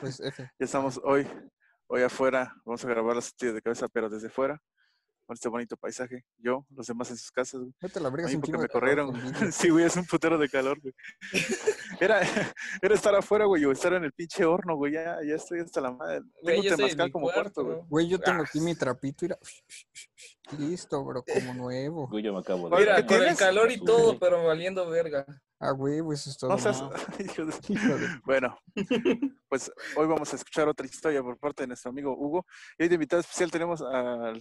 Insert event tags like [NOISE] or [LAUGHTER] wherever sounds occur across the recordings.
Pues F. Ya estamos hoy, hoy afuera. Vamos a grabar las tías de cabeza, pero desde fuera. Con este bonito paisaje. Yo, los demás en sus casas. güey. Vete la verga, porque me calor, corrieron. [LAUGHS] Sí, güey, es un putero de calor, güey. [LAUGHS] Era, era estar afuera, güey, o estar en el pinche horno, güey. Ya, ya estoy hasta la madre. Güey, Tengo temazcal como cuarto, cuarto, güey. Güey, yo tengo aquí mi trapito y listo, bro, como [LAUGHS] nuevo. Güey, yo me acabo de. Mira, ¿qué con el calor y todo, pero valiendo verga. Ah, güey, pues eso es todo. No seas- ¿no? [LAUGHS] [LAUGHS] Bueno, pues hoy vamos a escuchar otra historia por parte de nuestro amigo Hugo. Y hoy de invitado especial tenemos al,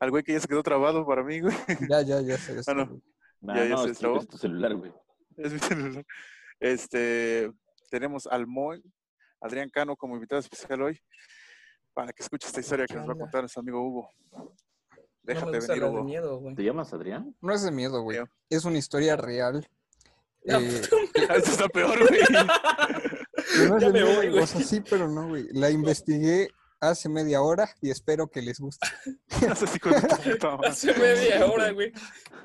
al güey que ya se quedó trabado para mí, güey. Ya, ya, ya sé. Ah, no. Nah, Ya, ya no, se es, destrabó. es tu celular, güey. Es mi celular. Este, tenemos al Moy, Adrián Cano como invitado especial hoy, para que escuche esta historia que nos va a contar nuestro amigo Hugo. No Déjate me gusta venir, de miedo, güey. ¿Te llamas Adrián? No es de miedo, güey. Es una historia real. Eh, Esto [LAUGHS] está peor, güey. [LAUGHS] no es Ya de me voy, güey. O sea, sí, pero no, güey. La investigué hace media hora y espero que les guste. [LAUGHS] No. Hace media hora, güey. ¿Qué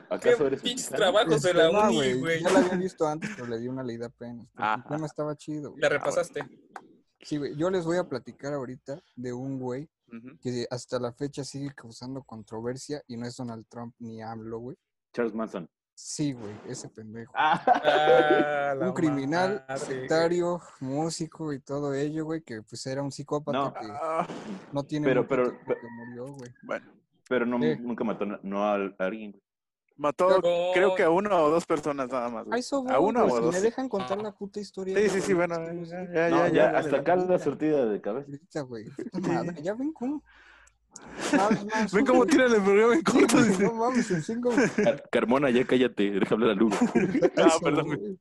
¿Acaso eres pinches trabajos de la Este, no, uni, güey? Ya la había visto antes, pero le di una leída apenas. el tema estaba chido, güey. La repasaste. Sí, güey. Yo les voy a platicar ahorita de un güey que hasta la fecha sigue causando controversia y no es Donald Trump ni AMLO, güey. Charles Manson. Sí, güey, ese pendejo. Ah, un criminal, madre, güey. sectario, músico y todo ello, güey, que pues era un psicópata No. que Ah, no tiene Pero- pero- pero- que murió, güey. bueno, pero no, nunca mató no a, a alguien, güey. mató Pero- creo que a una o dos personas nada más. Ay, eso, ¿A una güey, o si dos? me dejan contar la puta historia. Sí, sí, sí, bueno, ya, ya, no, ya, ya, ya, hasta acá la surtida de cabeza. ahorita, güey. [LAUGHS] Puta madre, Ya ven cómo. Más, más, Ven cómo [LAUGHS] tiran el programa en corto. No mames, en cinco [LAUGHS] Car- Carmona, ya cállate, deja hablar a Lugo. [LAUGHS] Ah, perdón.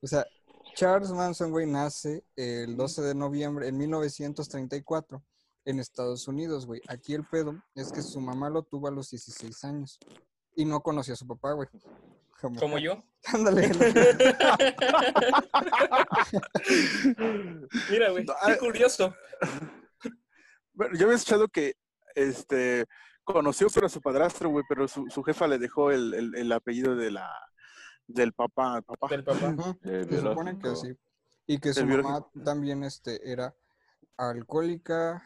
O sea, Charles Manson, güey, nace el 12 de noviembre en 1934 en Estados Unidos, güey. Aquí el pedo es que su mamá lo tuvo a los 16 años y no conoció a su papá, güey. Como yo. Ándale. Mira, güey. Qué ah, curioso. Bueno, yo había escuchado que este conoció pero a su padrastro, güey, pero su, su jefa le dejó el, el- el apellido de la del papá, papá. Del papá. Se supone que sí. Y que su El mamá biológico. también este, era alcohólica,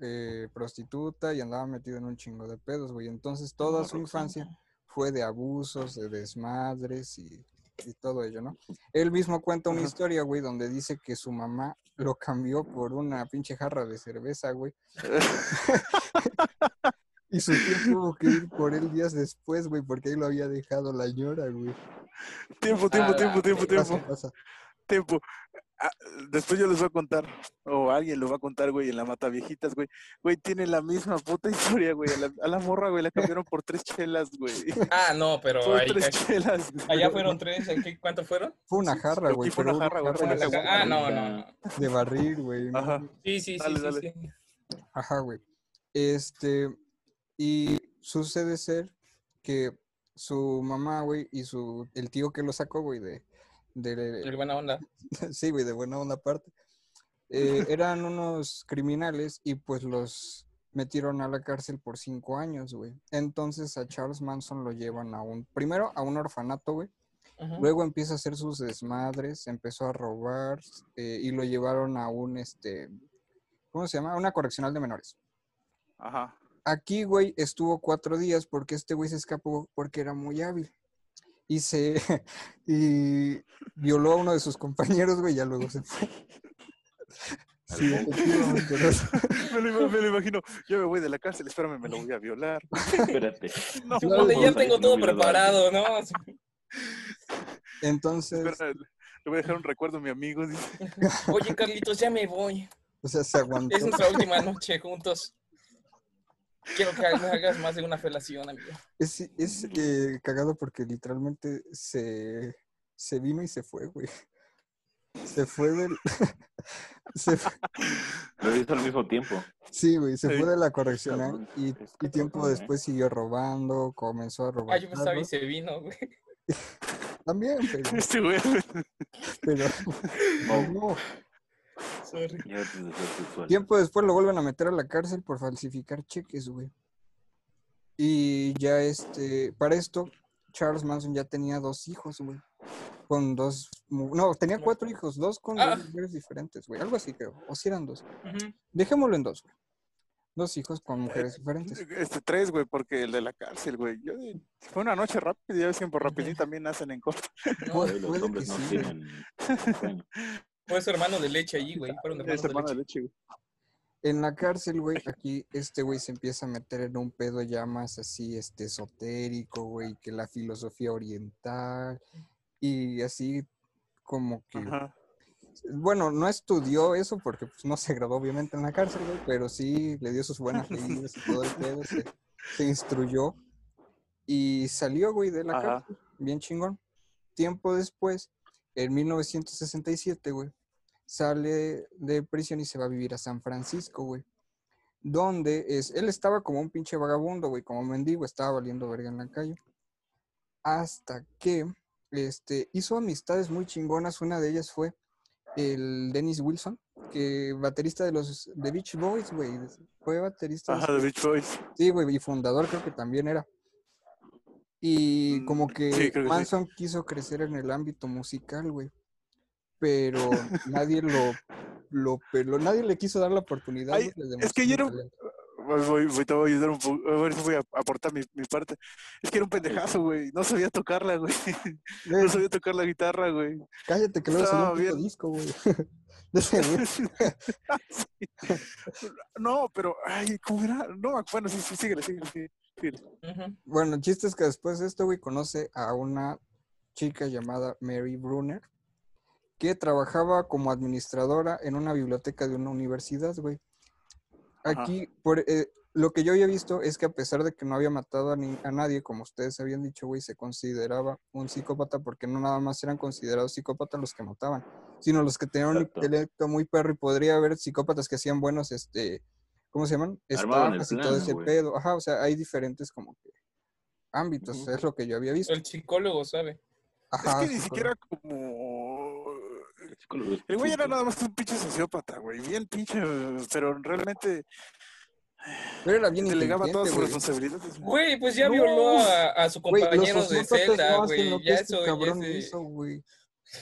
eh, prostituta y andaba metido en un chingo de pedos, güey. Entonces toda su Roxana. infancia fue de abusos, de desmadres y, y todo ello, ¿no? Él mismo cuenta una historia, güey, donde dice que su mamá lo cambió por una pinche jarra de cerveza, güey. [LAUGHS] Y su tío tuvo que ir por él días después, güey, porque ahí lo había dejado la ñora, güey. tiempo, tiempo, A tiempo, tiempo, Pasa, tiempo, pasa. tiempo. Ah, después yo les voy a contar, o alguien lo va a contar, güey, en la mata viejitas, güey. Güey, tiene la misma puta historia, güey. A la, a la morra, güey, la cambiaron por tres chelas, güey. Ah, no, pero Por ahí, tres chelas. güey. allá fueron tres. ¿en qué- ¿Cuánto fueron? Fue una jarra, güey. fue una jarra, güey, fue. Ah, no, no. no. de barril, güey. Ajá. Sí, sí, sí, Dale, sí, dale. sí. Ajá, güey. Este, y sucede ser que su mamá, güey, y su, el tío que lo sacó, güey, de, de, buena onda. [LAUGHS] sí, güey, de buena onda aparte, eh, [LAUGHS] eran unos criminales y pues los metieron a la cárcel por cinco años, güey. Entonces a Charles Manson lo llevan a un, primero a un orfanato, güey. Ajá. Luego empieza a hacer sus desmadres, empezó a robar eh, y lo llevaron a un, este, ¿cómo se llama? A una correccional de menores. Ajá. Aquí, güey, estuvo cuatro días porque este güey se escapó porque era muy hábil. Y se, [LAUGHS] y violó a uno de sus compañeros, güey, y ya luego se fue. [LAUGHS] Sí. [LAUGHS] Me lo, me lo imagino. Yo me voy de la cárcel, espérame, me lo voy a violar. Espérate. No, ya tengo todo preparado, ¿no? Entonces, espera, le voy a dejar un recuerdo a mi amigo. dice. Oye, Carlitos, ya me voy. o sea, se aguantó. Es nuestra última noche juntos. Quiero que me hagas más de una felación, amigo. Es, es eh, cagado porque literalmente se, se vino y se fue, güey. Se fue del... [LAUGHS] se fue- Lo hizo al mismo tiempo. Sí, güey, se Sí. fue de la correccional Cabrón, y, tiempo ¿eh? después siguió robando, comenzó a robar. Ah, yo pensaba y se vino, güey. [LAUGHS] También, pero... [LAUGHS] Este güey. pero Oh. no. Sorry. Tiempo después lo vuelven a meter a la cárcel por falsificar cheques, güey. Y ya este, para esto, Charles Manson ya tenía dos hijos, güey. con dos, no, tenía cuatro hijos, dos con Ah. dos mujeres diferentes, güey, algo así creo, o si eran dos. Dejémoslo en dos, güey. Dos hijos con mujeres diferentes. Este, tres, güey, porque el de la cárcel, güey. Yo, de- fue una noche rápida, ya ves que por rapidín también nacen en corto. No, los hombres no sí. tienen. [LAUGHS] Fue su hermano de leche allí, güey. Fueron hermanos Es de hermano de leche. leche, güey. En la cárcel, güey, aquí este güey se empieza a meter en un pedo ya más así, este, esotérico, güey, que la filosofía oriental y así como que, Ajá. bueno, no estudió eso porque pues, no se graduó obviamente en la cárcel, güey, pero sí le dio sus buenas [LAUGHS] leídas y todo el pedo, se, se instruyó y salió, güey, de la Ajá. cárcel, bien chingón. Tiempo después, en 1967, güey, sale de prisión y se va a vivir a San Francisco, güey. Donde es, él estaba como un pinche vagabundo, güey, como mendigo, estaba valiendo verga en la calle. Hasta que este, hizo amistades muy chingonas. Una de ellas fue el Dennis Wilson, que baterista de los de Beach Boys, güey. Fue baterista. de Ajá, de Beach Boys. Sí, güey, y fundador creo que también era. Y como Mm, que sí, sí. Manson quiso crecer en el ámbito musical, güey. Pero nadie lo, lo peló, nadie le quiso dar la oportunidad. Ay, es que yo era un- talento. Voy, voy, voy, te voy a ayudar un poco. A ver si voy a aportar mi, mi parte. Es que era un pendejazo, güey. No sabía tocarla, güey. No Eh, sabía tocar la guitarra, güey. cállate que luego salió un puto disco, güey. [LAUGHS] [LAUGHS] Sí. No, pero, ay, ¿cómo era? No, bueno, sí, sí, síguele, síguele. Bueno, el chiste es que después de esto, güey, conoce a una chica llamada Mary Brunner, que trabajaba como administradora en una biblioteca de una universidad, güey. Ajá. Aquí, por, eh, lo que yo había visto es que a pesar de que no había matado a, ni- a nadie, como ustedes habían dicho, güey, se consideraba un psicópata porque no nada más eran considerados psicópatas los que mataban, sino los que tenían un intelecto muy perro y podría haber psicópatas que hacían buenos, este, ¿cómo se llaman? Estafas y todo ese pedo. Ajá, o sea, hay diferentes como que ámbitos, es lo que yo había visto. El psicólogo sabe. Ajá, es que ni siquiera como. El psicólogo es El güey era nada más un pinche sociópata, güey. Bien pinche, pero realmente Pero era bien delegaba todas sus responsabilidades. Güey, pues ya No. violó a, a su Güey, los compañero de sociópatas celda, no hacen güey. lo que Ya este eso cabrón hizo, güey.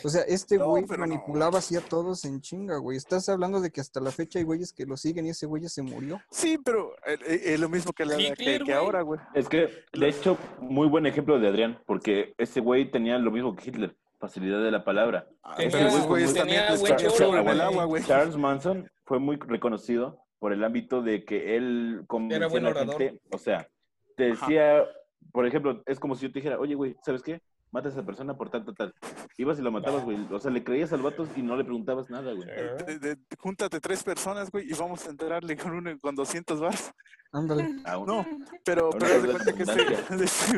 O sea, este No, güey no. manipulaba así a todos en chinga, güey. Estás hablando de que hasta la fecha hay güeyes que lo siguen y ese güey ya se murió. Sí, pero eh, eh, es lo mismo que, la, que, Hitler, que güey. ahora, güey. Es que, de hecho, muy buen ejemplo de Adrián, porque ese güey tenía lo mismo que Hitler, facilidad de la palabra. Ah, pero también el agua, güey. Charles Manson fue muy reconocido por el ámbito de que él convencía buen a la orador. gente, o sea, te Ajá. decía, por ejemplo, es como si yo te dijera, oye, güey, ¿sabes qué? Mata a esa persona por tal, tal, tal. Ibas y lo matabas, güey. O sea, le creías al vato y no le preguntabas nada, güey. De- de- júntate tres personas, güey, y vamos a enterarle con uno con 200 bars. Ándale. No, pero, pero de cuenta que este, este,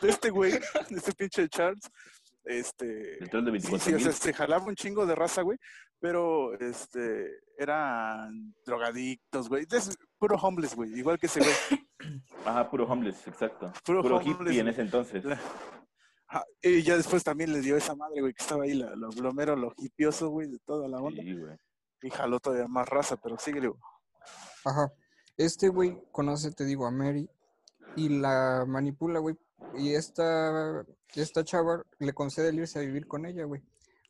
de este güey, de este pinche Charles, este, de sí, 24 sí, o sea, se jalaba un chingo de raza, güey, pero, este, eran drogadictos, güey, es puro homeless, güey, igual que ese güey. [COUGHS] Ajá, puro homeless, exacto. Puro Puro, homeless, hippie en ese entonces. La- Y ya después también le dio esa madre, güey, que estaba ahí, la, lo, lo mero, lo hipioso, güey, de toda la onda, Sí, güey. y jaló todavía más raza, pero sigue, güey. Ajá. Este güey conoce, te digo, a Mary y la manipula, güey. Y esta, esta chava le concede el irse a vivir con ella, güey.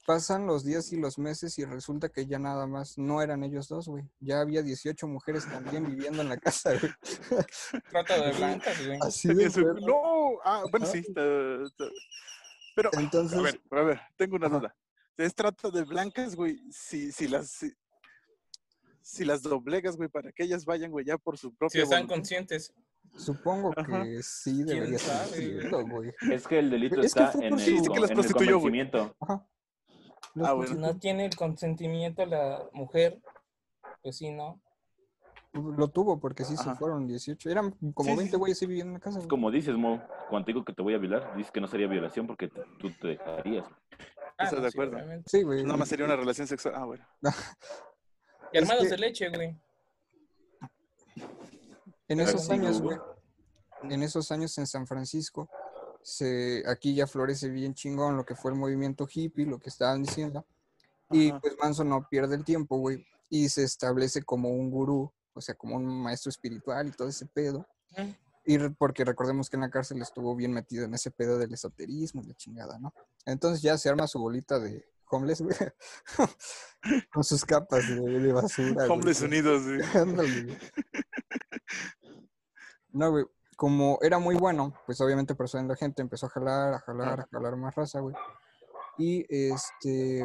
Pasan los días y los meses y resulta que ya nada más no eran ellos dos, güey. Ya había 18 mujeres también viviendo en la casa, güey. [LAUGHS] Trata de blancas, güey. Así de. No, ah, bueno, sí. Pero, Entonces, a ver, a ver, tengo una duda. Es trata de blancas, güey, si, si las si, si las doblegas, güey, para que ellas vayan, güey, ya por su Si propia están voluntad. conscientes. Supongo Ajá. que sí debería ser cierto, güey. Es que el delito [LAUGHS] Es que está fue en el, que las en el convencimiento. Ajá. Ah, bueno. Si no tiene el consentimiento la mujer, pues sí, ¿no? Lo tuvo porque sí se Ajá. fueron 18. Eran como Sí, sí, 20 sí. güeyes ahí viviendo en la casa. Güey. como dices, Mo, cuando te digo que te voy a violar, dices que no sería violación porque te- tú te dejarías. Ah, ¿Estás no, de sí, acuerdo? Sí, güey. Nada más sería una relación sexual. Ah, bueno. Y [LAUGHS] hermanos que- de leche, güey. En esos años, güey. en esos años en San Francisco, se, aquí ya florece bien chingón lo que fue el movimiento hippie, lo que estaban diciendo. Y Ajá. pues Manson no pierde el tiempo, güey, y se establece como un gurú, o sea, como un maestro espiritual y todo ese pedo. Y porque recordemos que en la cárcel estuvo bien metido en ese pedo del esoterismo y la chingada, ¿no? Entonces ya se arma su bolita de homeless, güey. [LAUGHS] Con sus capas de, de basura. güey. Hombres Unidos, güey. [LAUGHS] Ándale, güey. No, güey. Como era muy bueno, pues obviamente persona la gente empezó a jalar, a jalar, a jalar más raza, güey. Y este.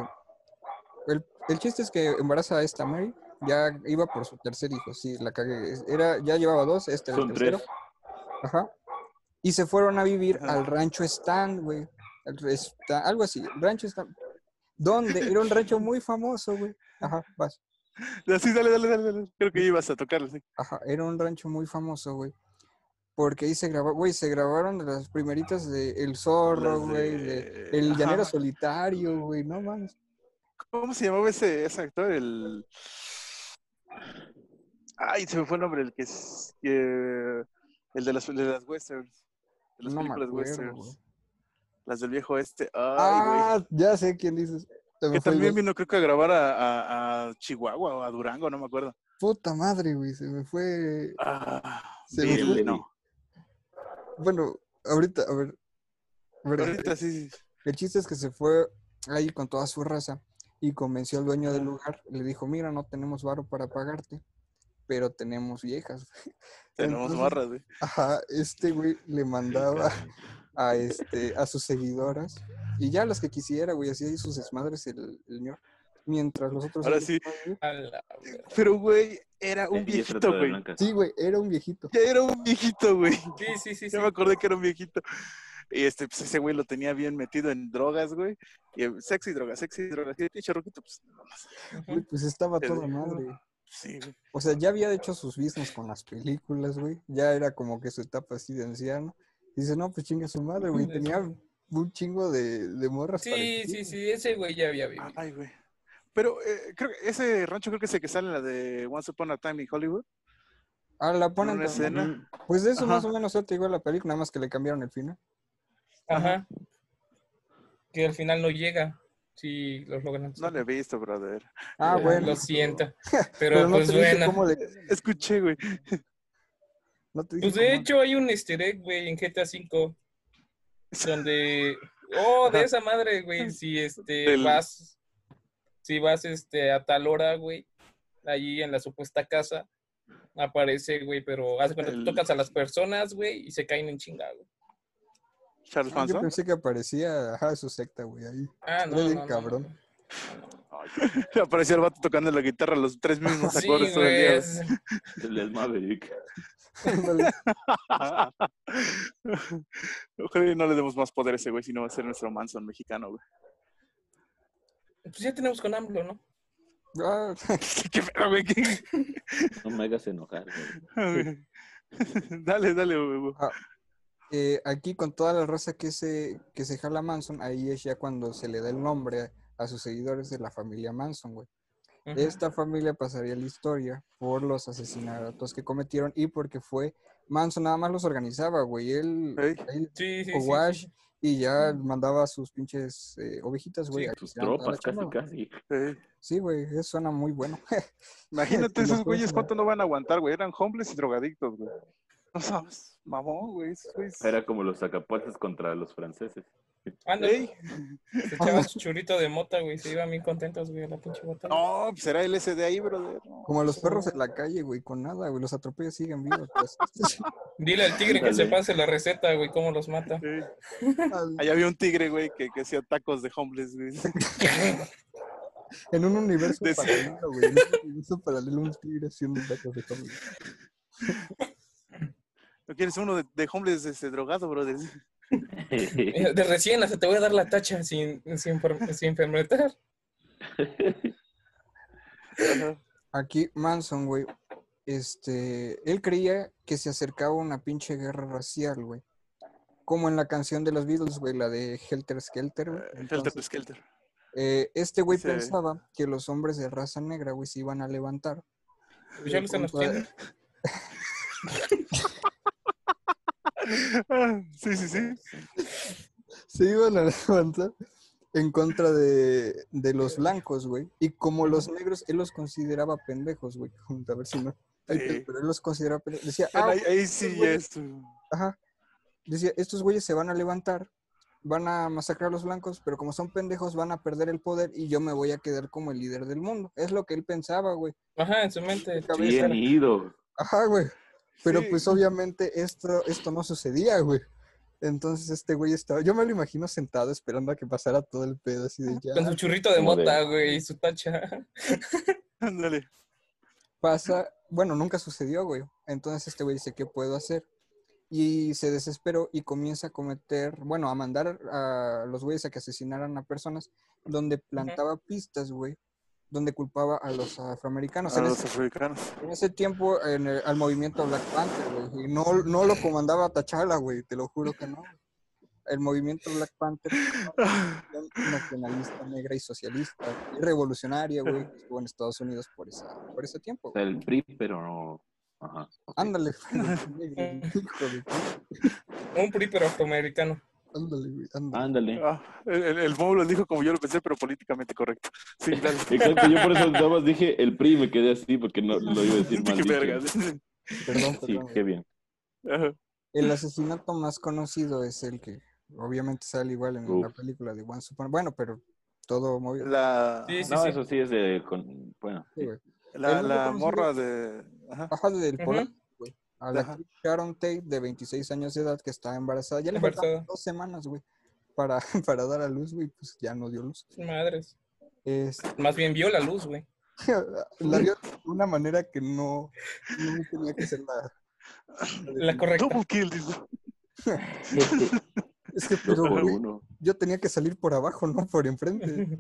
El, el chiste es que embaraza a esta Mary. Ya iba por su tercer hijo, sí, la cagué. Era, ya llevaba dos, este era el tercero. tres. Ajá. Y se fueron a vivir Ajá. al rancho Stan, güey. Algo así, rancho Stan. ¿Dónde? Era un rancho muy famoso, güey. Ajá, vas. Así, dale, dale, dale, dale. Creo que ibas a tocarlo, sí. Ajá, era un rancho muy famoso, güey. Porque ahí se grabó, güey, se grabaron las primeritas de El Zorro, güey, de- El Llanero. Solitario, güey, no mames. ¿Cómo se llamaba ese, ese actor? El. Ay, se me fue el nombre, el que es. que- El de las, de las westerns. De las No películas acuerdo, westerns. Las del viejo este. Ay. Ah, ya sé quién dices. Que también vino, creo que a grabar a, a- a Chihuahua o a Durango, no me acuerdo. Puta madre, güey, se me fue. Ah, Se me fue. no. Bueno, ahorita, a ver. a ver, Ahorita sí. sí. El chiste es que se fue ahí con toda su raza y convenció al dueño del lugar. Le dijo, mira, no tenemos varo para pagarte, pero tenemos viejas. [LAUGHS] Tenemos Entonces, morras, güey. Ajá, este güey le mandaba a, este, a sus seguidoras y ya las que quisiera, güey, hacía ahí sus desmadres el, el señor. Mientras los otros... Ahora sí. Pero, güey, era un es viejito, güey. Sí, güey, era un viejito. Ya era un viejito, güey. Sí, [LAUGHS] sí, sí. sí. Ya me acordé que era un viejito. Y este, pues ese güey lo tenía bien metido en drogas, güey. Y eh, sexy drogas, sexy drogas. Y el pinche roquito, pues, no más. Güey, pues estaba toda madre. Sí, güey. O sea, ya había hecho sus business con las películas, güey. Ya era como que su etapa así de anciano. Dice, no, pues chinga su madre, güey. Tenía un chingo de, de morras Sí, sí, sí, ese güey ya había vivido. Ay, güey. Pero eh, creo que ese rancho creo que es el que sale en la de Once Upon a Time in Hollywood. Ah, la En ponen una también. escena. Pues de eso más o menos trata igual la película, nada más que le cambiaron el final. Ajá. Que al final no llega. Si los logran. No lo he visto, brother. Ah, Eh, bueno. Lo siento. [LAUGHS] Pero, Pero no pues te bueno. cómo le... Escuché, güey. No te Pues de cómo- hecho hay un easter egg, güey, en GTA V. [LAUGHS] Donde. Oh, de Ajá. esa madre, güey. Si este Del- vas. Si vas este a tal hora, güey. Allí en la supuesta casa. Aparece, güey, pero haz de cuenta, tú tocas a las personas, güey, y se caen en chingada, güey. Charles Ah, yo Manson. pensé que aparecía, ajá, su secta, güey, ahí. Ah, no, no, bien no, cabrón. no, no, no. [LAUGHS] Aparecía el vato tocando la guitarra los tres mismos Sí, acordes todo el día. es- El Maverick. [LAUGHS] Ojalá y no le demos más poder a ese güey, si no va a ser nuestro Manson mexicano, güey. Pues ya tenemos con AMLO, ¿no? Ah, [LAUGHS] ¿Qué pedo, güey? ¿Qué? No me hagas enojar, güey. [LAUGHS] [LAUGHS] dale, dale, güey. eh, aquí con toda la raza que se, que se jala Manson, ahí es ya cuando se le da el nombre a sus seguidores de la familia Manson, güey. Esta familia pasaría la historia por los asesinatos que cometieron y porque fue Manson nada más los organizaba, güey. Él, Ey. él Sí, sí, sí. Y ya mandaba a sus pinches eh, ovejitas, güey. Sí, Sus tropas, casi, chamba, casi. Eh, Sí, güey, eso suena muy bueno. [LAUGHS] Imagínate Los esos güeyes cuánto no van a aguantar, güey. Eran homeless y drogadictos, güey. No sabes, mamón, güey. Era como los sacapuertas contra los franceses. Ándale. Se [LAUGHS] echaban su churrito de mota, güey. Se iban bien contentos, güey, a la pinche batalla. No, pues era el SD ahí, brother. No. Como los perros en la calle, güey, con nada, güey. Los atropellas y siguen vivos. pues. [LAUGHS] [LAUGHS] Dile al tigre que se pase la receta, güey, cómo los mata. Ey. Al- Ahí había un tigre, güey, que, que hacía tacos de homeless, güey. En un universo De- paralelo, güey. En un universo paralelo, un tigre haciendo tacos de comida. ¿No quieres uno de, de homeless este, drogado, brother? Eh, [LAUGHS] De recién hasta te voy a dar la tacha sin, sin, sin. Aquí Manson, güey, este, él creía que se acercaba una pinche guerra racial, güey. Como en la canción de los Beatles, güey, la de Helter Skelter, güey. Helter Entonces, Skelter. eh, este güey Sí. pensaba que los hombres de raza negra, güey, se iban a levantar. Pues ya lo [LAUGHS] están contra- haciendo. Ah, sí, sí, sí. Se iban a levantar en contra de, de los blancos, güey. Y como los negros, él los consideraba pendejos, güey. A ver si no. Sí. pero, él los consideraba pendejos. Decía, ah, ahí, ahí sí es. Ajá. Decía, estos güeyes se van a levantar, van a masacrar a los blancos, pero como son pendejos van a perder el poder y yo me voy a quedar como el líder del mundo. Es lo que él pensaba, güey. Ajá, en su mente. Cabeza. Bien ido. Ajá, güey. Pero Sí. pues obviamente esto, esto no sucedía, güey. Entonces este güey estaba, yo me lo imagino sentado esperando a que pasara todo el pedo así de ya. Con su churrito de- mota, güey, y su tacha. [LAUGHS] Ándale. Pasa, bueno, nunca sucedió, güey. Entonces este güey dice, ¿qué puedo hacer? Y se desesperó y comienza a cometer, bueno, a mandar a los güeyes a que asesinaran a personas donde plantaba pistas, güey, donde culpaba a los afroamericanos. A En los ese, africanos. en ese tiempo, en el- al movimiento Black Panther, güey, y no, no lo comandaba Tachala, güey, te lo juro que no. El movimiento Black Panther una nacionalista negra y socialista y revolucionaria, güey, que estuvo en Estados Unidos por, esa, por ese tiempo. Güey. el PRI, pero no. Ajá. Ándale, güey. [LAUGHS] Un PRI pero afroamericano. Ándale, güey, ándale. Ándale. Ah, el, el, Momo lo dijo como yo lo pensé, pero políticamente correcto. Sí, [LAUGHS] claro. Exacto, yo por eso nada más dije el PRI y me quedé así porque no lo iba a decir [LAUGHS] mal. Vergas. Perdón, Sí, perdón. qué bien. Ajá. El asesinato más conocido es el que obviamente sale igual en la Uf. película de One Super. Bueno, pero todo movido. La, Sí, sí, No, sí. eso sí es de. con- bueno, Sí, güey. la, la morra de. Ajá. Ajá, del Ujú. A la Ajá. actriz Sharon Tate, de 26 años de edad, que está embarazada. Ya le faltaban dos semanas, güey, para, [LAUGHS] para dar a luz, güey, pues ya no dio luz. Madres. Es, Más bien vio la luz, güey. [LAUGHS] la vio de una manera que no, no tenía que ser la... La correcta. Double kill, dice. Es que, pero, güey, uno. yo tenía que salir por abajo, no por enfrente.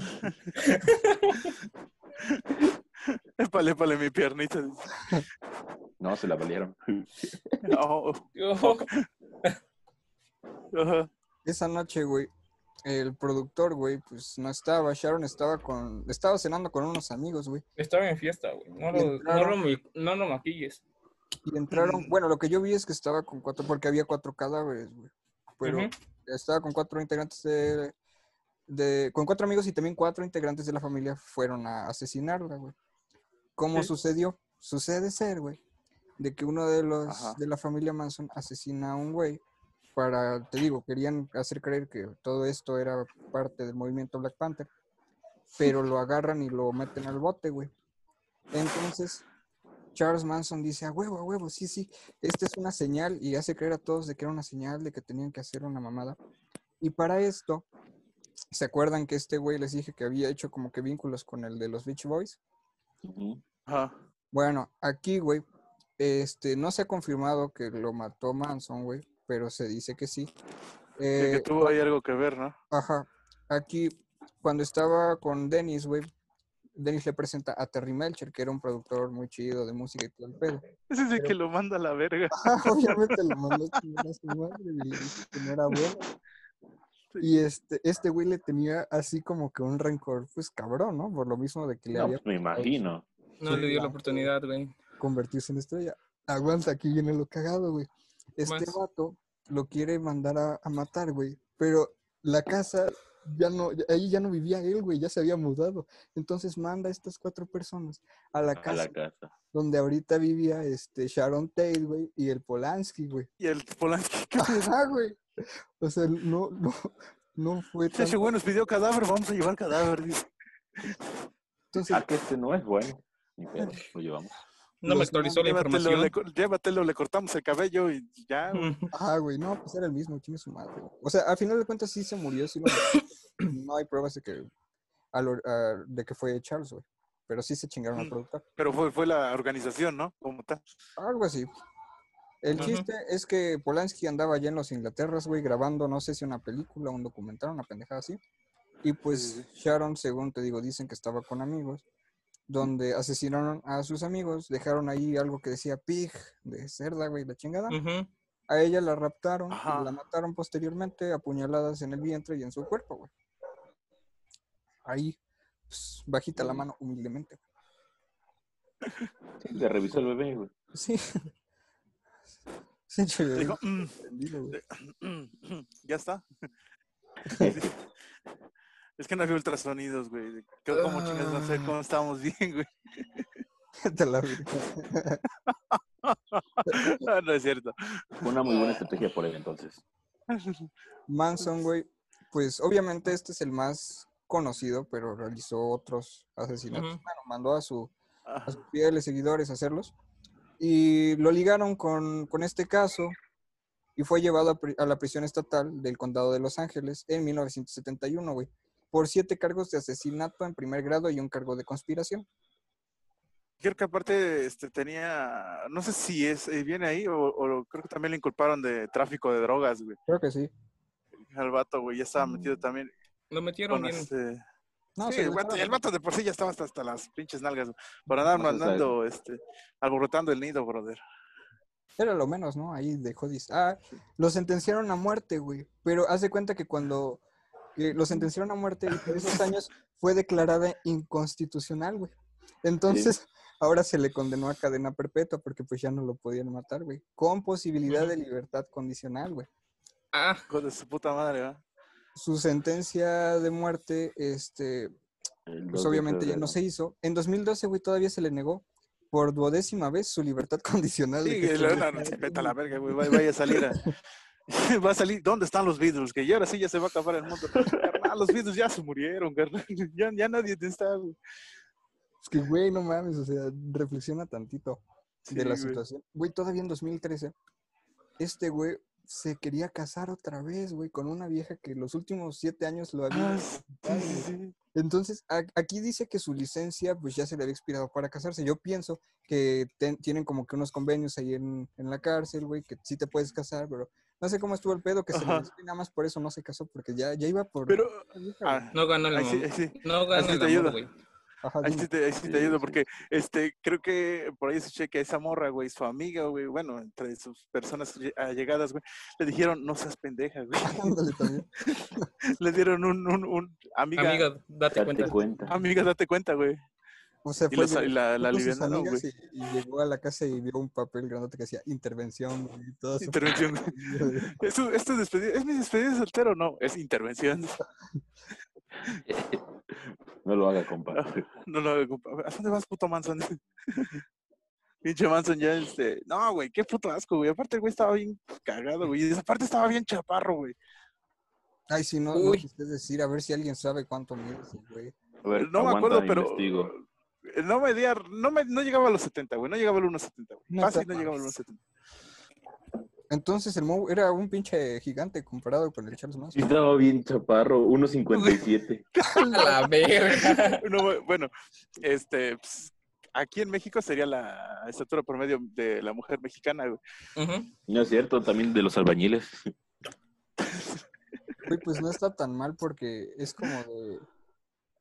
[LAUGHS] [LAUGHS] Épale, épale mi piernita. No, se la valieron. [LAUGHS] Oh, [LAUGHS] Oh, ajá. Esa noche, güey, el productor, güey, pues no estaba. Sharon estaba con... Estaba cenando con unos amigos, güey. estaba en fiesta, güey. No lo, no, lo, mi- no lo maquilles. Y entraron... Bueno, lo que yo vi es que estaba con cuatro... Porque había cuatro cadáveres, güey. Pero estaba con cuatro integrantes de, de- con cuatro amigos y también cuatro integrantes de la familia fueron a asesinarla, güey. ¿Cómo Sí. sucedió? Sucede ser, güey, de que uno de los Ajá. de la familia Manson asesina a un güey para, te digo, querían hacer creer que todo esto era parte del movimiento Black Panther, pero lo agarran y lo meten al bote, güey. Entonces, Charles Manson dice, a huevo, a huevo, sí, sí, esta es una señal y hace creer a todos de que era una señal de que tenían que hacer una mamada. Y para esto, ¿se acuerdan que este güey les dije que había hecho como que vínculos con el de los Beach Boys? Ajá. Bueno, aquí, güey, este, no se ha confirmado que lo mató Manson, güey, pero se dice que sí. Que, que Eh, tuvo ahí algo que ver, ¿no? Ajá. Aquí, cuando estaba con Dennis, güey, Dennis le presenta a Terry Melcher, que era un productor muy chido de música y todo el pedo. Ese es el que lo manda a la verga. [LAUGHS] Ajá, obviamente lo mandó a su madre y le dijo que no era bueno. Y este, este güey le tenía así como que un rencor, pues cabrón, ¿no? Por lo mismo de que le No, había pues me imagino. No Sí, le dio la oportunidad, güey. convertirse en estrella. Aguanta, aquí viene lo cagado, güey. Este Más. vato lo quiere mandar a, a matar, güey. Pero la casa ya no, ahí ya no vivía él, güey, ya se había mudado. Entonces manda a estas cuatro personas a la A casa la casa. donde ahorita vivía este Sharon Tate, güey, y el Polanski, güey. Y el Polanski. [LAUGHS] güey. O sea, no, no, no fue tan... Ese güey nos pidió cadáver, vamos a llevar cadáver. dice. Entonces, Ah, que este no es bueno. Ni pedo, lo llevamos. No me actualizó la Llévatelo, información. le, co- llévatelo, le cortamos el cabello y ya. güey. Ah, güey, no, pues era el mismo, chingue su madre. güey. O sea, al final de cuentas sí se murió, sí lo. [COUGHS] No hay pruebas de que, a lo- a- de que fue Charles, güey. Pero sí se chingaron al Mm. productor. Pero fue, fue la organización, ¿no? Como tal. Algo así. El chiste es que Polanski andaba allá en los Inglaterras, güey, grabando, no sé si una película, un documental, una pendejada así. Y pues Sharon, según te digo, dicen que estaba con amigos, donde asesinaron a sus amigos, dejaron ahí algo que decía pig, de cerda, güey, la chingada. A ella la raptaron y la mataron posteriormente, apuñaladas en el vientre y en su cuerpo, güey. Ahí, pues, bajita la mano, humildemente. Sí, le revisó el bebé, güey. Sí. [LAUGHS] "Mm, mm, ya está. [LAUGHS] Es que no había ultrasonidos, güey. ¿Cómo chingas no sé cómo estábamos bien, güey? [LAUGHS] La. Ah, [LAUGHS] no es cierto. Una muy buena estrategia por él entonces. Manson, güey, pues obviamente este es el más conocido, pero realizó otros asesinatos. Bueno, mandó a, su, Ah, a sus fieles seguidores a hacerlos. Y lo ligaron con, con este caso y fue llevado a, a la prisión estatal del condado de Los Ángeles en 1971, güey, por siete cargos de asesinato en primer grado y un cargo de conspiración. Creo que aparte este, tenía, no sé si es eh, viene ahí o, o creo que también le inculparon de tráfico de drogas, güey. Creo que sí. Al vato, güey, ya estaba metido también Lo metieron bien. este... No, sí, el vato, echaron. el vato de por sí ya estaba hasta, hasta las pinches nalgas, por andar No mandando, este, alborotando el nido, brother. Era lo menos, ¿no? Ahí dejó dis- Ah, lo sentenciaron a muerte, güey. Pero haz de cuenta que cuando eh, lo sentenciaron a muerte y por esos años fue declarada inconstitucional, güey. Entonces, ahora se le condenó a cadena perpetua porque pues ya no lo podían matar, güey. Con posibilidad de libertad condicional, güey. Ah, de su puta madre, ¿va? Su sentencia de muerte, este, pues 2 de obviamente ya no se hizo. En 2012, güey, todavía se le negó por duodécima vez su libertad [LAUGHS] condicional. de Sí, la- no, no, se vete a la verga, güey, vaya vaya a salir a... [LAUGHS] Va a salir, ¿dónde están los Beatles? Que ya ahora sí ya se va a acabar el mundo. Carnal, los Beatles ya se murieron, carnal. [LAUGHS] Ya, ya nadie está, güey. Es que, güey, no mames, o sea, reflexiona tantito Sí, de la güey. situación. Güey, todavía en 2013, este güey se quería casar otra vez, güey, con una vieja que los últimos siete años lo había... Ah, sí, sí, sí. Entonces, a- aquí dice que su licencia, pues ya se le había expirado para casarse. Yo pienso que ten- tienen como que unos convenios ahí en, en la cárcel, güey, que sí te puedes casar, pero no sé cómo estuvo el pedo, que se le nada más por eso no se casó, porque ya, ya iba por... Pero, la vieja, güey. ah, no gana el amor. No gana sí el amor, güey. Ajá, Ahí sí te, ahí sí te Sí, ayudo sí. porque este creo que por ahí escuché que esa morra, güey, su amiga, güey, bueno, entre sus personas lle- allegadas, güey, le dijeron, no seas pendeja, güey. [LAUGHS] [LAUGHS] Le dieron un, un, un amiga, amiga, Amiga, date Date cuenta. cuenta. date cuenta, güey. O sea, Y, fue los- y la, la amigas güey. y, y llegó a la casa y vio un papel grandote que decía intervención y todo eso. Intervención. Esto, esto es despedida, ¿es mi despedida de soltero? No, es intervención. [LAUGHS] [LAUGHS] No lo haga, compa. No lo hago, compa. ¿A dónde vas, puto Manson? [LAUGHS] Pinche Manson ya, este... No, güey, qué puto asco, güey. Aparte el güey estaba bien cagado, güey. Y esa parte estaba bien chaparro, güey. Ay, sí, no, no quise decir, a ver si alguien sabe cuánto mide ese güey. A ver, No me acuerdo, pero... investigo. No medía, no, me, no llegaba a los 70, güey. No llegaba al 1.70, güey. Fácil no llegaba al 1.70. Entonces el Moe era un pinche gigante comparado con el Charles Sí, Manson. estaba bien chaparro, 1.57. [LAUGHS] A la verga. No, bu- bueno, este... pues, aquí en México sería la estatura promedio de la mujer mexicana, güey. No es cierto, también de los albañiles. Güey, pues no está tan mal porque es como de...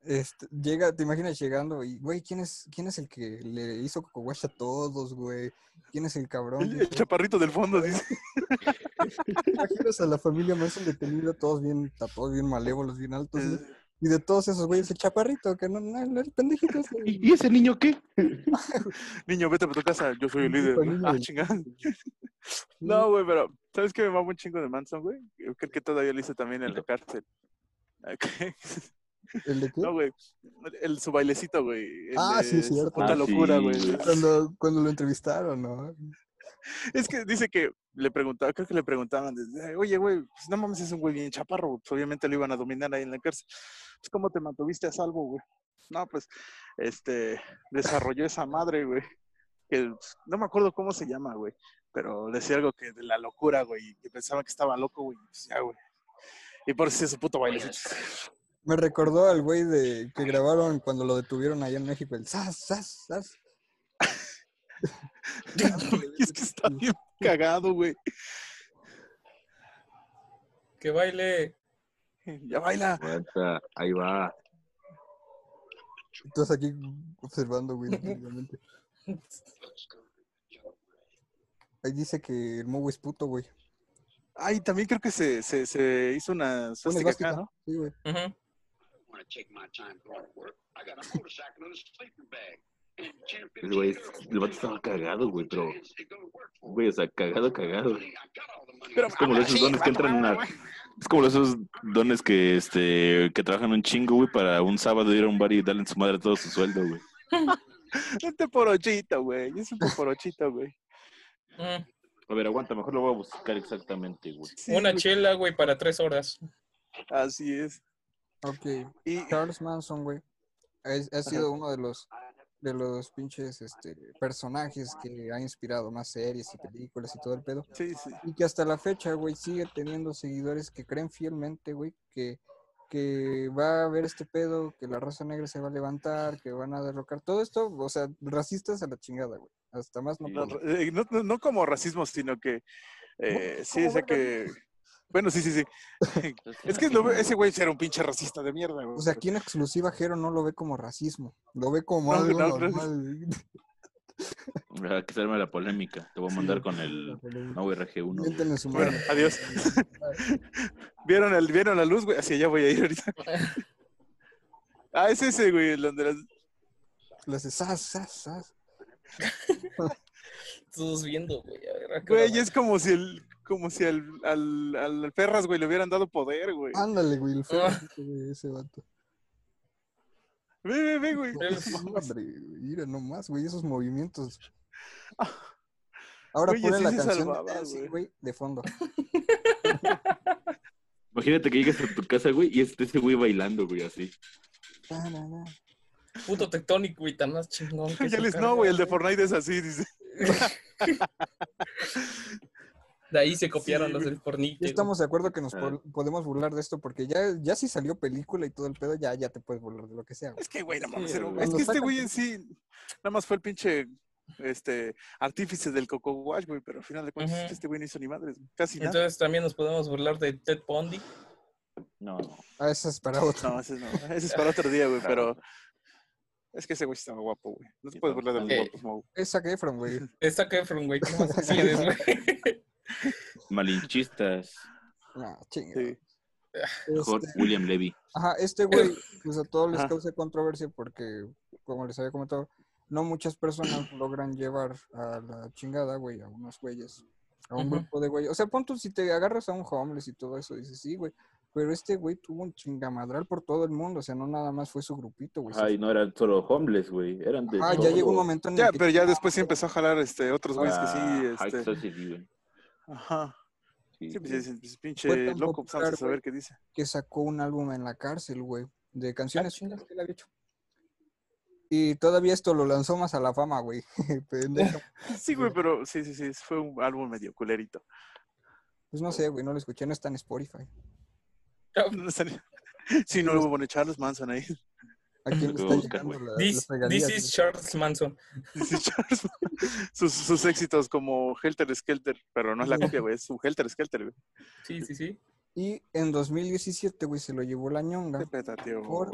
Este, llega, te imaginas llegando y, güey, ¿quién es, ¿quién es el que le hizo coco wash a todos, güey? ¿Quién es el cabrón? El, el chaparrito del fondo, dice. [LAUGHS] ¿Te imaginas a la familia Manson detenida, todos bien, todos bien malévolos, bien altos, güey? Y de todos esos güeyes, el chaparrito, que no, no, no, el pendejito ese. ¿Y, [LAUGHS] y ese niño qué? [LAUGHS] Niño, vete para tu casa, yo soy el líder. Ah, chingada. No, güey, pero ¿sabes qué me mama un chingo de Manson, güey? Creo que todavía lo hice también en la cárcel. Ok. ¿El de qué? No, güey. El, su bailecito, güey. el Ah, de sí, es cierto. Puta Ah, locura, sí, güey. güey. Cuando, cuando lo entrevistaron, ¿no? [LAUGHS] Es que dice que le preguntaba, creo que le preguntaban, desde, oye, güey, pues no mames, es un güey bien chaparro. Pues obviamente lo iban a dominar ahí en la cárcel. Pues, ¿cómo te mantuviste a salvo, güey? No, pues, este, desarrolló esa madre, güey. Que pues, no me acuerdo cómo se llama, güey. Pero decía algo que de la locura, güey. Que pensaba que estaba loco, güey. Pues ya, güey. Y por eso hacía su puto bailecito. Me recordó al güey de que grabaron cuando lo detuvieron allá en México, el sas, sas, sas. Es que está bien cagado, güey. Que baile. Ya baila. Aguanta, ahí va. Estás aquí observando, güey. [LAUGHS] Ahí dice que el Moe es puto, güey. Ay, también creo que se, se, se hizo una. Sí, güey. Ujú. Want to take my time going to work. I got a motorcycle and a sleeping bag. And 10, El güey, 15 el vato estaba cagado, güey, pero, güey, o sea, cagado, cagado. I. Pero, Es como esos dones que entran en una... Es como esos dones que, este, que trabajan un chingo, güey, para un sábado ir a un bar y darle en su madre todo su sueldo, güey. [LAUGHS] Un teporochito, güey. Es un teporochito, güey. Mm, A ver, aguanta, mejor lo voy a buscar exactamente, güey. Sí, Una güey, chela, güey, para tres horas. Así es. Ok. Y Charles Manson, güey, ha sido uno de los de los pinches este, personajes que ha inspirado más series y películas y todo el pedo. sí, sí. Y que hasta la fecha, güey, sigue teniendo seguidores que creen fielmente, güey, que, que va a haber este pedo, que la raza negra se va a levantar, que van a derrocar. Todo esto, o sea, racistas a la chingada, güey. Hasta más no eh, no, no- no como racismo, sino que eh, sí, o sea que. Bueno, sí, sí, sí. [LAUGHS] Es que lo ese güey era un pinche racista de mierda, güey. O sea, aquí en exclusiva Jero no lo ve como racismo, lo ve como No, algo no, no. normal. Ah, que se arme la polémica. Te voy a mandar con el nuevo RG1. güey. Miéntenle su Bueno, madre. adiós. [LAUGHS] ¿Vieron, el, ¿Vieron la luz, güey? Hacia allá voy a ir ahorita. [LAUGHS] Ah, es ese, güey, el donde las... Les hace sas, sas, sas. Todos viendo, güey. A ver, ¿a qué hora Güey, es como si el... Como si al, al, al Ferras, güey, le hubieran dado poder, güey. Ándale, güey, el feo, Ah. güey, ese vato. Ve, ve, ve, güey. Güey, Mira nomás, güey, esos movimientos. Ahora Oye, ponen sí la canción salvaba, de güey. güey, de fondo. Imagínate que llegas a tu casa, güey, y esté ese güey bailando, güey, así. Ta, na, na. Puto tectónico, güey, tan más chingón. que Ya les no, güey, el de. Fortnite es así, dice. [LAUGHS] De ahí se copiaron Sí, los del güey. estamos de acuerdo que nos Ah. po- podemos burlar de esto porque ya, ya si salió película y todo el pedo, ya, ya te puedes burlar de lo que sea. güey. Es que, güey, no mames, Sí, es que este güey en sí nada más fue el pinche este artífice del Coco Wash, güey, pero al final de cuentas Ujú. este güey no hizo ni madres, casi nada. Entonces también nos podemos burlar de Ted Bundy. No, no. Ah, eso es para otro. No, ese no, ese es para otro día, güey, pero es que ese güey sí estaba guapo, güey. No te puedes burlar de los Eh. guapos, como Es Zac Efron, güey. Es Zac Efron, güey. ¿Qué más quieres, güey? [LAUGHS] Malinchistas. No, chinga. sí. Este, William Levy. Ajá, este güey, [LAUGHS] pues a todos les Ajá. causa controversia porque, como les había comentado, no muchas personas logran llevar a la chingada, güey, a unos güeyes, a un grupo de güeyes. O sea, pon tú, si te agarras a un homeless y todo eso, dices, sí, güey, pero este güey tuvo un chingamadral por todo el mundo, o sea, no nada más fue su grupito, güey. Ay, no eran solo homeless, güey. Eran de. Ah, ya llegó un momento en el Ya, que pero ya después sí empezó a jalar este otros güeyes que Ah, sí, High este, Society, güey. ajá. Sí, Sí, pues pues, pinche loco, pues vamos a saber qué dice. que sacó un álbum en la cárcel, güey, de canciones chinga. que él había hecho. Y todavía esto lo lanzó más a la fama, güey. [LAUGHS] [LAUGHS] Sí, güey, pero sí, sí, sí, fue un álbum medio culerito. Pues no sé, güey, no lo escuché, no está en Spotify. [LAUGHS] No está ni- Sí, no bueno Charles Manson ahí. ¿A quién le Lo está buscar, llegando la, This, las regalías, this is? Charles Manson. Charles. [LAUGHS] sus, sus éxitos como Helter Skelter, pero no es la copia, güey, es un Helter Skelter, güey. Sí, sí, sí. Y en 2017, güey, se lo llevó la ñonga, Qué petateo, Por-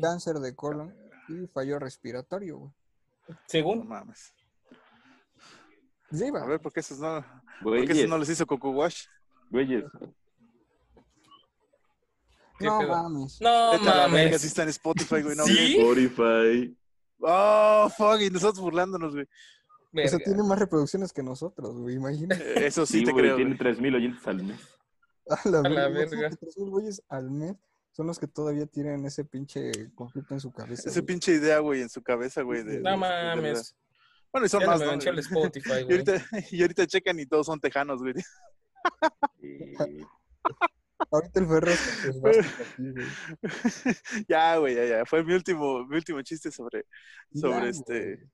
cáncer de colon y fallo respiratorio, güey. No según. mames. Ya iba. A ver, ¿por qué esos no, por qué esos no les hizo Coco Wash? güeyes. ¿Qué no pedo? mames. No Vete a verga, mames. sí está en Spotify, güey. No, ¿Sí? Spotify. Oh, fuck, y nosotros burlándonos, güey. O sea, Verga. tiene más reproducciones que nosotros, güey, imagínate. Eh, Eso sí, Sí, te güey, creo. tiene güey. 3000 oyentes al mes. A la, la verga, imagínate verga. que tres mil güeyes al mes son los que todavía tienen ese pinche conflicto en su cabeza. Ese güey. pinche idea, güey, en su cabeza, güey. de- No de- de mames. Bueno, y son Ya no más, me ¿no? el [LAUGHS] Spotify, Y güey. ahorita, y ahorita checan y todos son tejanos, güey. Eh, Ahorita el se güey. [LAUGHS] ya, güey, ya, ya. Fue mi último, mi último chiste sobre, sobre Ya, este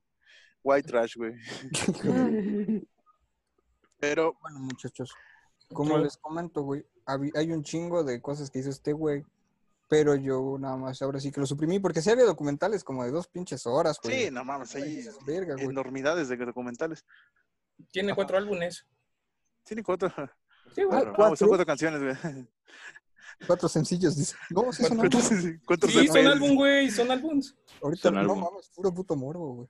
white trash, güey. [LAUGHS] [LAUGHS] Pero, Bueno, muchachos, como Tú. les comento, güey, hay un chingo de cosas que hizo este güey, pero yo nada más ahora sí que lo suprimí, porque sí había documentales como de dos pinches horas, güey. sí, no mames, Verga, güey. enormidades de documentales. Tiene cuatro álbumes. Tiene cuatro. Sí, cuatro. son cuatro [LAUGHS] canciones, güey. Cuatro sencillos, dice. No, sí son ¿Cuántos, álbumes. Sí, son álbum, güey. Son álbums. Ahorita Son no álbum. mames, puro puto morbo, güey.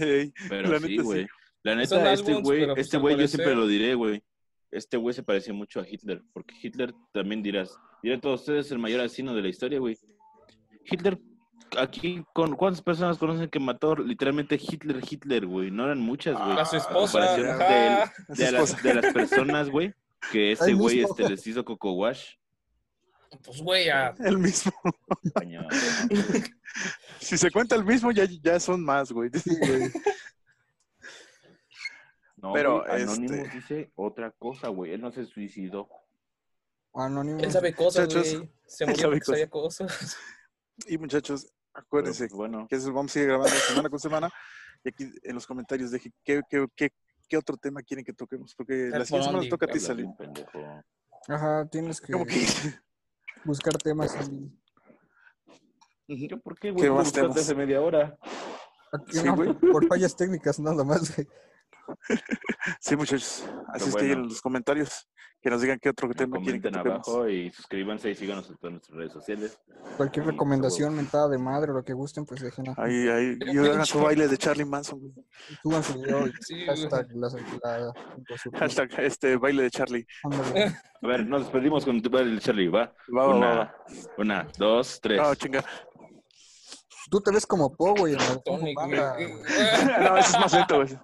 Ey, Pero la sí, neta, güey. La Son neta, este güey, pues, este güey yo siempre lo diré, güey. Este güey se parecía mucho a Hitler, porque Hitler también dirás, diré todos ustedes el mayor asesino de la historia, güey. Hitler, aquí, con ¿cuántas personas conocen que mató literalmente Hitler, Hitler, güey? No eran muchas, güey. A su Ah, esposa. de. A su De, las, esposa. de las personas, güey, que [LAUGHS] ese güey este, les hizo coco wash. Pues, güey, a- El mismo. [LAUGHS] Si se cuenta el mismo, ya, ya son más, güey. Sí, güey. No, Pero, güey, Anonymous este- dice otra cosa, güey. Él no se suicidó. Anónimo. Él sabe cosas, Muchachos, güey. Se murió sabe porque sabía cosas. Y muchachos, Pero, acuérdense pues, bueno, que eso vamos a seguir grabando semana con semana. Y aquí en los comentarios deje qué, qué, qué, qué otro tema quieren que toquemos. Porque la siguiente semana toca a ti salir. Ajá, tienes que buscar temas y... ¿Yo por qué, ¿Qué güey? Más temas? hace media hora. Aquí Sí, no, güey. por fallas técnicas nada más, güey. Sí, muchachos. Así es bueno. ahí en los comentarios que nos digan qué otro tema quieren que Comenten toquemos. abajo y suscríbanse y síganos en todas nuestras redes sociales. Cualquier recomendación, huevo. mentada de madre o lo que gusten, pues dejen Ahí, ahí. [LAUGHS] Y Yo hagan su baile de Charlie Manson. güey. suban su video Sí, hashtag la, la, la- Hashtag este baile de Charlie. ándale. [LAUGHS] A ver, nos despedimos con tu padre, Charlie, ¿va? Va, Una, va. una, dos, tres. No, chinga. Tú te ves como Po, güey. [LAUGHS] No, eso es más lento, güey.